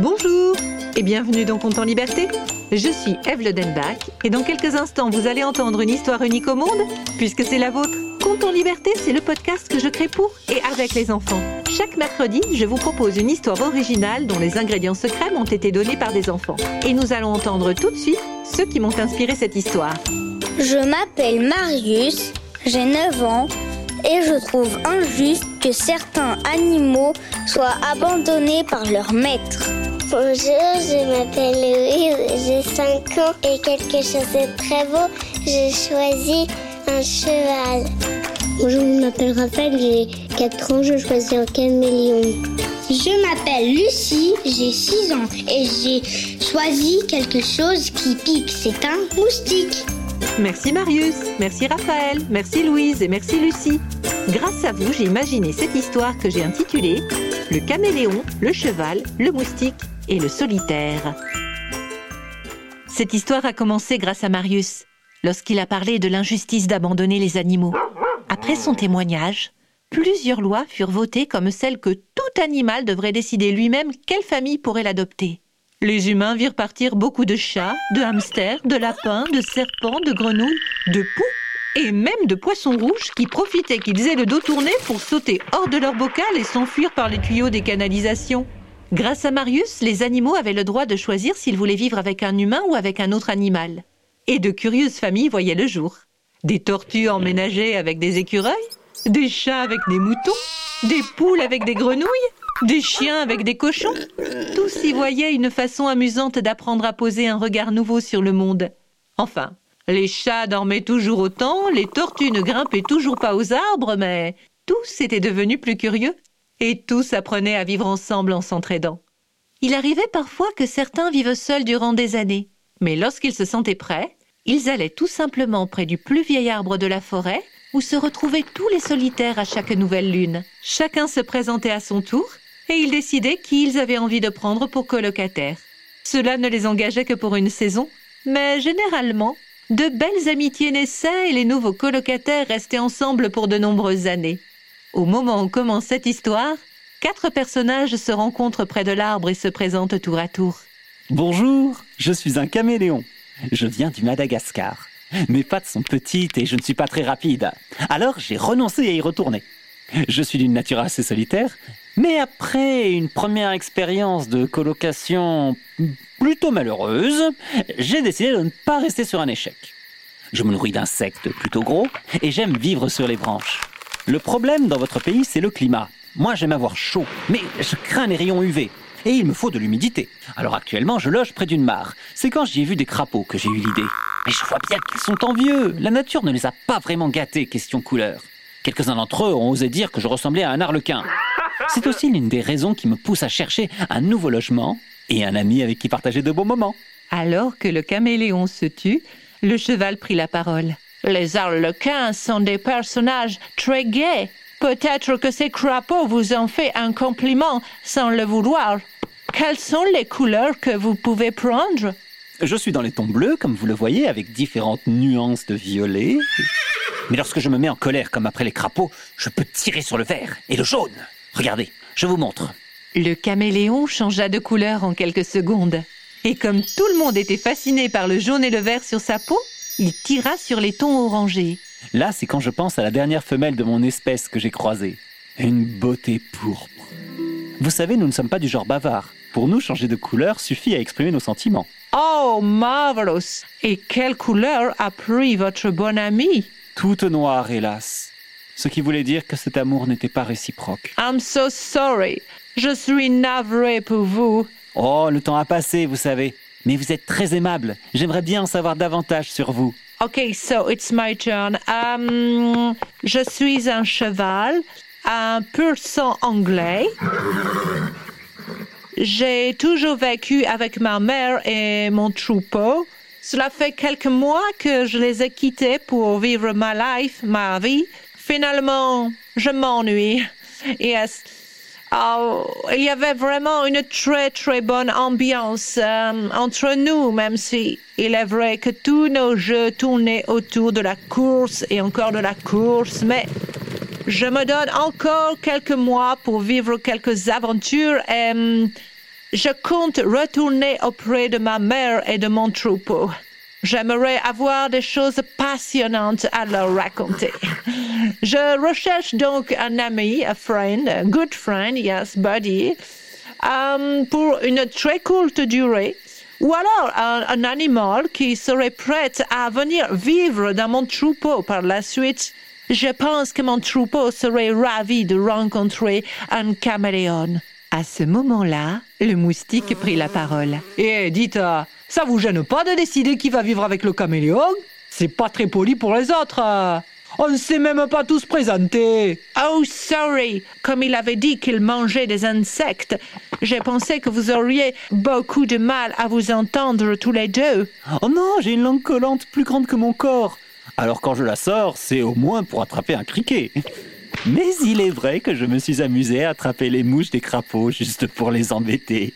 Bonjour et bienvenue dans Compte en Liberté. Je suis Eve Ledenbach et dans quelques instants vous allez entendre une histoire unique au monde puisque c'est la vôtre. Compte en Liberté, c'est le podcast que je crée pour et avec les enfants. Chaque mercredi, je vous propose une histoire originale dont les ingrédients secrets m'ont été donnés par des enfants. Et nous allons entendre tout de suite ceux qui m'ont inspiré cette histoire. Je m'appelle Marius, j'ai 9 ans et je trouve injuste que certains animaux soient abandonnés par leur maître. Bonjour, je m'appelle Louise, j'ai 5 ans et quelque chose de très beau, j'ai choisi un cheval. Bonjour, je m'appelle Raphaël, j'ai 4 ans, je choisis un caméléon. Je m'appelle Lucie, j'ai 6 ans et j'ai choisi quelque chose qui pique, c'est un moustique. Merci Marius, merci Raphaël, merci Louise et merci Lucie. Grâce à vous, j'ai imaginé cette histoire que j'ai intitulée Le caméléon, le cheval, le moustique et le solitaire. Cette histoire a commencé grâce à Marius, lorsqu'il a parlé de l'injustice d'abandonner les animaux. Après son témoignage, plusieurs lois furent votées comme celle que tout animal devrait décider lui-même quelle famille pourrait l'adopter. Les humains virent partir beaucoup de chats, de hamsters, de lapins, de serpents, de grenouilles, de poux et même de poissons rouges qui profitaient qu'ils aient le dos tourné pour sauter hors de leur bocal et s'enfuir par les tuyaux des canalisations. Grâce à Marius, les animaux avaient le droit de choisir s'ils voulaient vivre avec un humain ou avec un autre animal. Et de curieuses familles voyaient le jour. Des tortues emménagées avec des écureuils, des chats avec des moutons, des poules avec des grenouilles, des chiens avec des cochons. Tous y voyaient une façon amusante d'apprendre à poser un regard nouveau sur le monde. Enfin, les chats dormaient toujours autant, les tortues ne grimpaient toujours pas aux arbres, mais tous étaient devenus plus curieux et tous apprenaient à vivre ensemble en s'entraidant. Il arrivait parfois que certains vivent seuls durant des années, mais lorsqu'ils se sentaient prêts, ils allaient tout simplement près du plus vieil arbre de la forêt, où se retrouvaient tous les solitaires à chaque nouvelle lune. Chacun se présentait à son tour, et ils décidaient qui ils avaient envie de prendre pour colocataire. Cela ne les engageait que pour une saison, mais généralement, de belles amitiés naissaient et les nouveaux colocataires restaient ensemble pour de nombreuses années. Au moment où commence cette histoire, quatre personnages se rencontrent près de l'arbre et se présentent tour à tour. Bonjour, je suis un caméléon. Je viens du Madagascar. Mes pattes sont petites et je ne suis pas très rapide. Alors j'ai renoncé à y retourner. Je suis d'une nature assez solitaire, mais après une première expérience de colocation plutôt malheureuse, j'ai décidé de ne pas rester sur un échec. Je me nourris d'insectes plutôt gros et j'aime vivre sur les branches. Le problème dans votre pays, c'est le climat. Moi, j'aime avoir chaud, mais je crains les rayons UV. Et il me faut de l'humidité. Alors actuellement, je loge près d'une mare. C'est quand j'y ai vu des crapauds que j'ai eu l'idée. Mais je vois bien qu'ils sont envieux. La nature ne les a pas vraiment gâtés, question couleur. Quelques-uns d'entre eux ont osé dire que je ressemblais à un arlequin. C'est aussi l'une des raisons qui me pousse à chercher un nouveau logement et un ami avec qui partager de bons moments. Alors que le caméléon se tut, le cheval prit la parole. Les arlequins sont des personnages très gais. Peut-être que ces crapauds vous ont fait un compliment sans le vouloir. Quelles sont les couleurs que vous pouvez prendre? Je suis dans les tons bleus, comme vous le voyez, avec différentes nuances de violet. Mais lorsque je me mets en colère, comme après les crapauds, je peux tirer sur le vert et le jaune. Regardez, je vous montre. Le caméléon changea de couleur en quelques secondes. Et comme tout le monde était fasciné par le jaune et le vert sur sa peau, il tira sur les tons orangés. Là, c'est quand je pense à la dernière femelle de mon espèce que j'ai croisée. Une beauté pourpre. Vous savez, nous ne sommes pas du genre bavard. Pour nous, changer de couleur suffit à exprimer nos sentiments. Oh, marvelous Et quelle couleur a pris votre bon ami? Toute noire, hélas. Ce qui voulait dire que cet amour n'était pas réciproque. I'm so sorry. Je suis navré pour vous. Oh, le temps a passé, vous savez. Mais vous êtes très aimable. J'aimerais bien en savoir davantage sur vous. Okay, so it's my turn. Um, je suis un cheval, un pur sang anglais. J'ai toujours vécu avec ma mère et mon troupeau. Cela fait quelques mois que je les ai quittés pour vivre ma life, ma vie. Finalement, je m'ennuie. Yes. Oh, il y avait vraiment une très très bonne ambiance euh, entre nous, même si il est vrai que tous nos jeux tournaient autour de la course et encore de la course, mais je me donne encore quelques mois pour vivre quelques aventures et je compte retourner auprès de ma mère et de mon troupeau. J'aimerais avoir des choses passionnantes à leur raconter. Je recherche donc un ami, a friend, a good friend, yes, buddy, um, pour une très courte durée. Ou alors un, animal qui serait prêt à venir vivre dans mon troupeau par la suite. Je pense que mon troupeau serait ravi de rencontrer un caméléon. À ce moment-là, le moustique prit la parole. Eh, dites, euh, ça vous gêne pas de décider qui va vivre avec le caméléon? C'est pas très poli pour les autres. On ne s'est même pas tous présentés. Oh, sorry. Comme il avait dit qu'il mangeait des insectes, j'ai pensé que vous auriez beaucoup de mal à vous entendre tous les deux. Oh non, j'ai une langue collante plus grande que mon corps. Alors quand je la sors, c'est au moins pour attraper un criquet. Mais il est vrai que je me suis amusé à attraper les mouches des crapauds juste pour les embêter.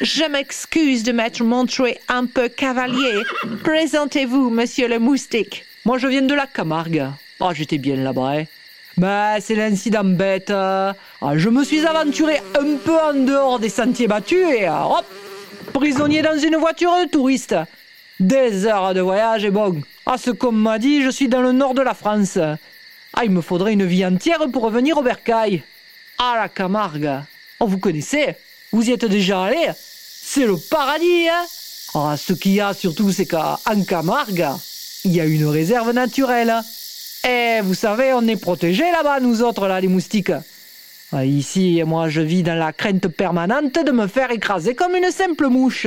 Je m'excuse de m'être montré un peu cavalier. Présentez-vous, monsieur le moustique. Moi, je viens de la Camargue. Ah, j'étais bien là-bas, hein. Mais c'est l'incident bête. Ah, je me suis aventuré un peu en dehors des sentiers battus et euh, hop, prisonnier dans une voiture de touriste. Des heures de voyage et bon. À ce qu'on m'a dit, je suis dans le nord de la France. Ah, il me faudrait une vie entière pour revenir au bercail. Ah, la Camargue. Oh, vous connaissez? Vous y êtes déjà allé? C'est le paradis, hein Ah, ce qu'il y a surtout, c'est qu'en Camargue, il y a une réserve naturelle. Et vous savez, on est protégés là-bas, nous autres, là, les moustiques. Ah, Ici, moi, je vis dans la crainte permanente de me faire écraser comme une simple mouche.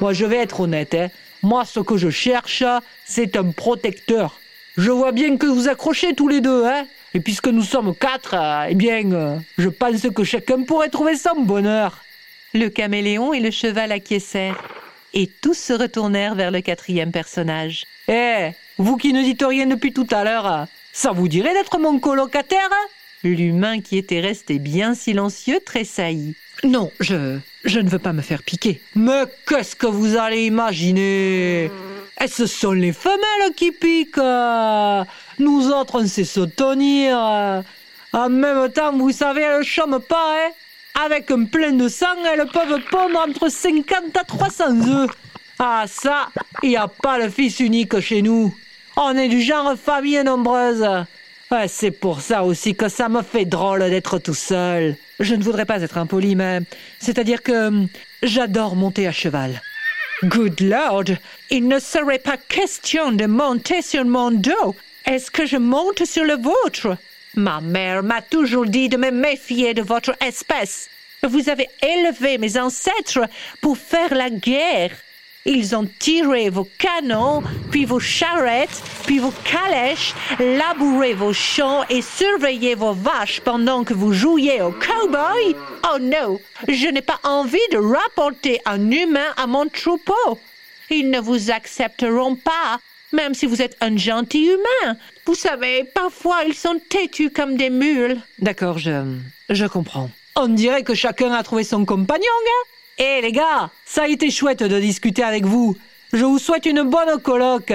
Moi, je vais être honnête, hein. Moi, ce que je cherche, c'est un protecteur. Je vois bien que vous accrochez tous les deux, hein. Et puisque nous sommes quatre, eh bien, je pense que chacun pourrait trouver son bonheur. Le caméléon et le cheval acquiescèrent. Et tous se retournèrent vers le quatrième personnage. Eh, vous qui ne dites rien depuis tout à l'heure, ça vous dirait d'être mon colocataire? L'humain qui était resté bien silencieux tressaillit. Non, je, je ne veux pas me faire piquer. Mais qu'est-ce que vous allez imaginer? Eh, ce sont les femelles qui piquent? Nous autres, on sait se tenir. En même temps, vous savez, elles ne chôment pas, hein? Avec un plein de sang, elles peuvent pondre entre 50 à 300 œufs. Ah ça, il n'y a pas le fils unique chez nous. On est du genre famille nombreuse. C'est pour ça aussi que ça me fait drôle d'être tout seul. Je ne voudrais pas être impoli, mais c'est-à-dire que hum, j'adore monter à cheval. Good Lord, il ne serait pas question de monter sur mon dos. Est-ce que je monte sur le vôtre? Ma mère m'a toujours dit de me méfier de votre espèce. Vous avez élevé mes ancêtres pour faire la guerre. Ils ont tiré vos canons, puis vos charrettes, puis vos calèches, labouré vos champs et surveillé vos vaches pendant que vous jouiez au cowboy? Oh non, je n'ai pas envie de rapporter un humain à mon troupeau. Ils ne vous accepteront pas, même si vous êtes un gentil humain. Vous savez, parfois ils sont têtus comme des mules. D'accord, je, je comprends. On dirait que chacun a trouvé son compagnon, hein Eh les gars, ça a été chouette de discuter avec vous. Je vous souhaite une bonne colloque.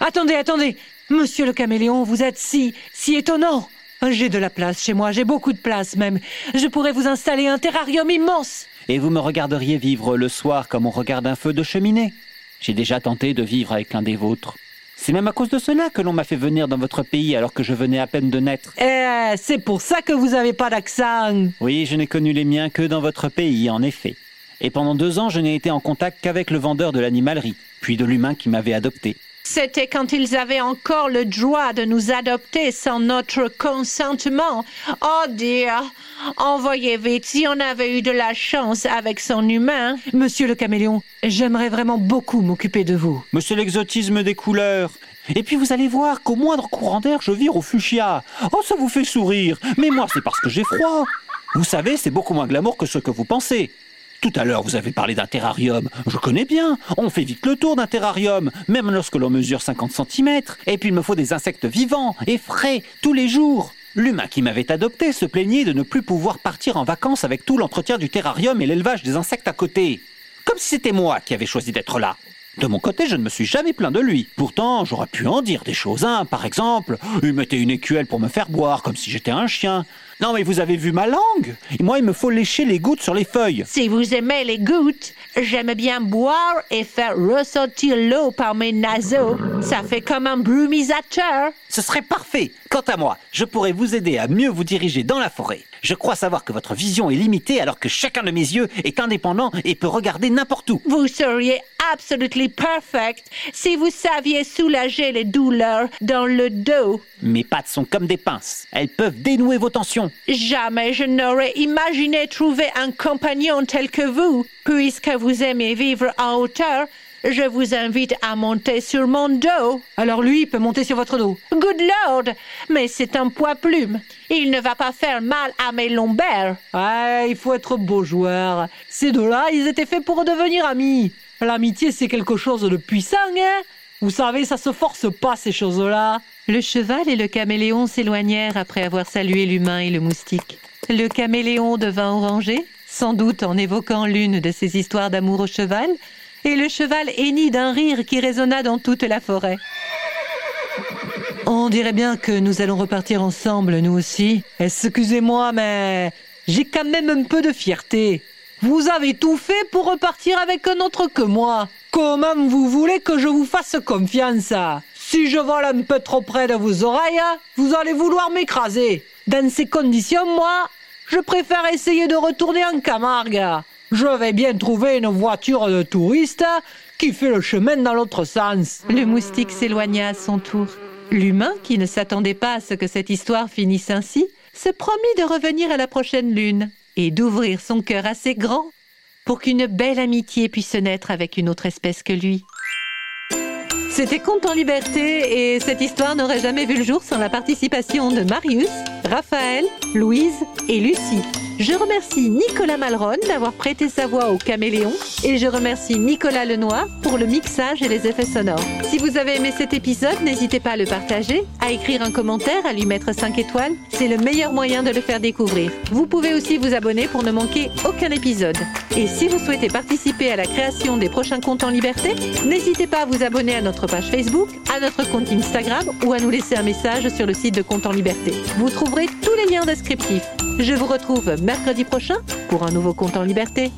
Attendez, attendez. Monsieur le caméléon, vous êtes si, si étonnant. J'ai de la place chez moi, j'ai beaucoup de place même. Je pourrais vous installer un terrarium immense. Et vous me regarderiez vivre le soir comme on regarde un feu de cheminée. J'ai déjà tenté de vivre avec l'un des vôtres. C'est même à cause de cela que l'on m'a fait venir dans votre pays alors que je venais à peine de naître. Eh, c'est pour ça que vous avez pas d'accent. Oui, je n'ai connu les miens que dans votre pays, en effet. Et pendant deux ans, je n'ai été en contact qu'avec le vendeur de l'animalerie, puis de l'humain qui m'avait adopté. C'était quand ils avaient encore le droit de nous adopter sans notre consentement. Oh dear, envoyez vite si on avait eu de la chance avec son humain. Monsieur le caméléon, j'aimerais vraiment beaucoup m'occuper de vous. C'est l'exotisme des couleurs. Et puis vous allez voir qu'au moindre courant d'air, je vire au fuchsia. Oh, ça vous fait sourire. Mais moi, c'est parce que j'ai froid. Vous savez, c'est beaucoup moins glamour que ce que vous pensez. Tout à l'heure, vous avez parlé d'un terrarium. Je connais bien. On fait vite le tour d'un terrarium, même lorsque l'on mesure 50 cm. Et puis il me faut des insectes vivants et frais tous les jours. L'humain qui m'avait adopté se plaignait de ne plus pouvoir partir en vacances avec tout l'entretien du terrarium et l'élevage des insectes à côté. Comme si c'était moi qui avais choisi d'être là. De mon côté, je ne me suis jamais plaint de lui. Pourtant, j'aurais pu en dire des choses, hein. Par exemple, il mettait une écuelle pour me faire boire, comme si j'étais un chien. Non mais vous avez vu ma langue Moi il me faut lécher les gouttes sur les feuilles. Si vous aimez les gouttes, j'aime bien boire et faire ressortir l'eau par mes naseaux. Ça fait comme un brumisateur. Ce serait parfait. Quant à moi, je pourrais vous aider à mieux vous diriger dans la forêt. Je crois savoir que votre vision est limitée alors que chacun de mes yeux est indépendant et peut regarder n'importe où. Vous seriez absolutely perfect si vous saviez soulager les douleurs dans le dos. Mes pattes sont comme des pinces. Elles peuvent dénouer vos tensions. Jamais je n'aurais imaginé trouver un compagnon tel que vous. Puisque vous aimez vivre en hauteur, je vous invite à monter sur mon dos. Alors lui, il peut monter sur votre dos. Good Lord, mais c'est un poids plume. Il ne va pas faire mal à mes lombaires. Ouais, il faut être beau joueur. Ces deux-là, ils étaient faits pour devenir amis. L'amitié, c'est quelque chose de puissant, hein Vous savez, ça se force pas, ces choses-là. Le cheval et le caméléon s'éloignèrent après avoir salué l'humain et le moustique. Le caméléon devint orangé, sans doute en évoquant l'une de ses histoires d'amour au cheval, et le cheval hennit d'un rire qui résonna dans toute la forêt. On dirait bien que nous allons repartir ensemble, nous aussi. Excusez-moi, mais j'ai quand même un peu de fierté. Vous avez tout fait pour repartir avec un autre que moi. Comment vous voulez que je vous fasse confiance? Si je vole un peu trop près de vos oreilles, vous allez vouloir m'écraser. Dans ces conditions, moi, je préfère essayer de retourner en Camargue. Je vais bien trouver une voiture de touriste qui fait le chemin dans l'autre sens. Le moustique s'éloigna à son tour. L'humain, qui ne s'attendait pas à ce que cette histoire finisse ainsi, se promit de revenir à la prochaine lune et d'ouvrir son cœur assez grand pour qu'une belle amitié puisse naître avec une autre espèce que lui. C'était Conte en liberté et cette histoire n'aurait jamais vu le jour sans la participation de Marius, Raphaël, Louise et Lucie. Je remercie Nicolas Malron d'avoir prêté sa voix au caméléon et je remercie Nicolas Lenoir pour le mixage et les effets sonores. Si vous avez aimé cet épisode, n'hésitez pas à le partager, à écrire un commentaire, à lui mettre 5 étoiles. C'est le meilleur moyen de le faire découvrir. Vous pouvez aussi vous abonner pour ne manquer aucun épisode. Et si vous souhaitez participer à la création des prochains comptes en liberté, n'hésitez pas à vous abonner à notre page Facebook, à notre compte Instagram ou à nous laisser un message sur le site de Compte en liberté. Vous trouverez tous les liens descriptifs. Je vous retrouve mercredi prochain pour un nouveau compte en liberté.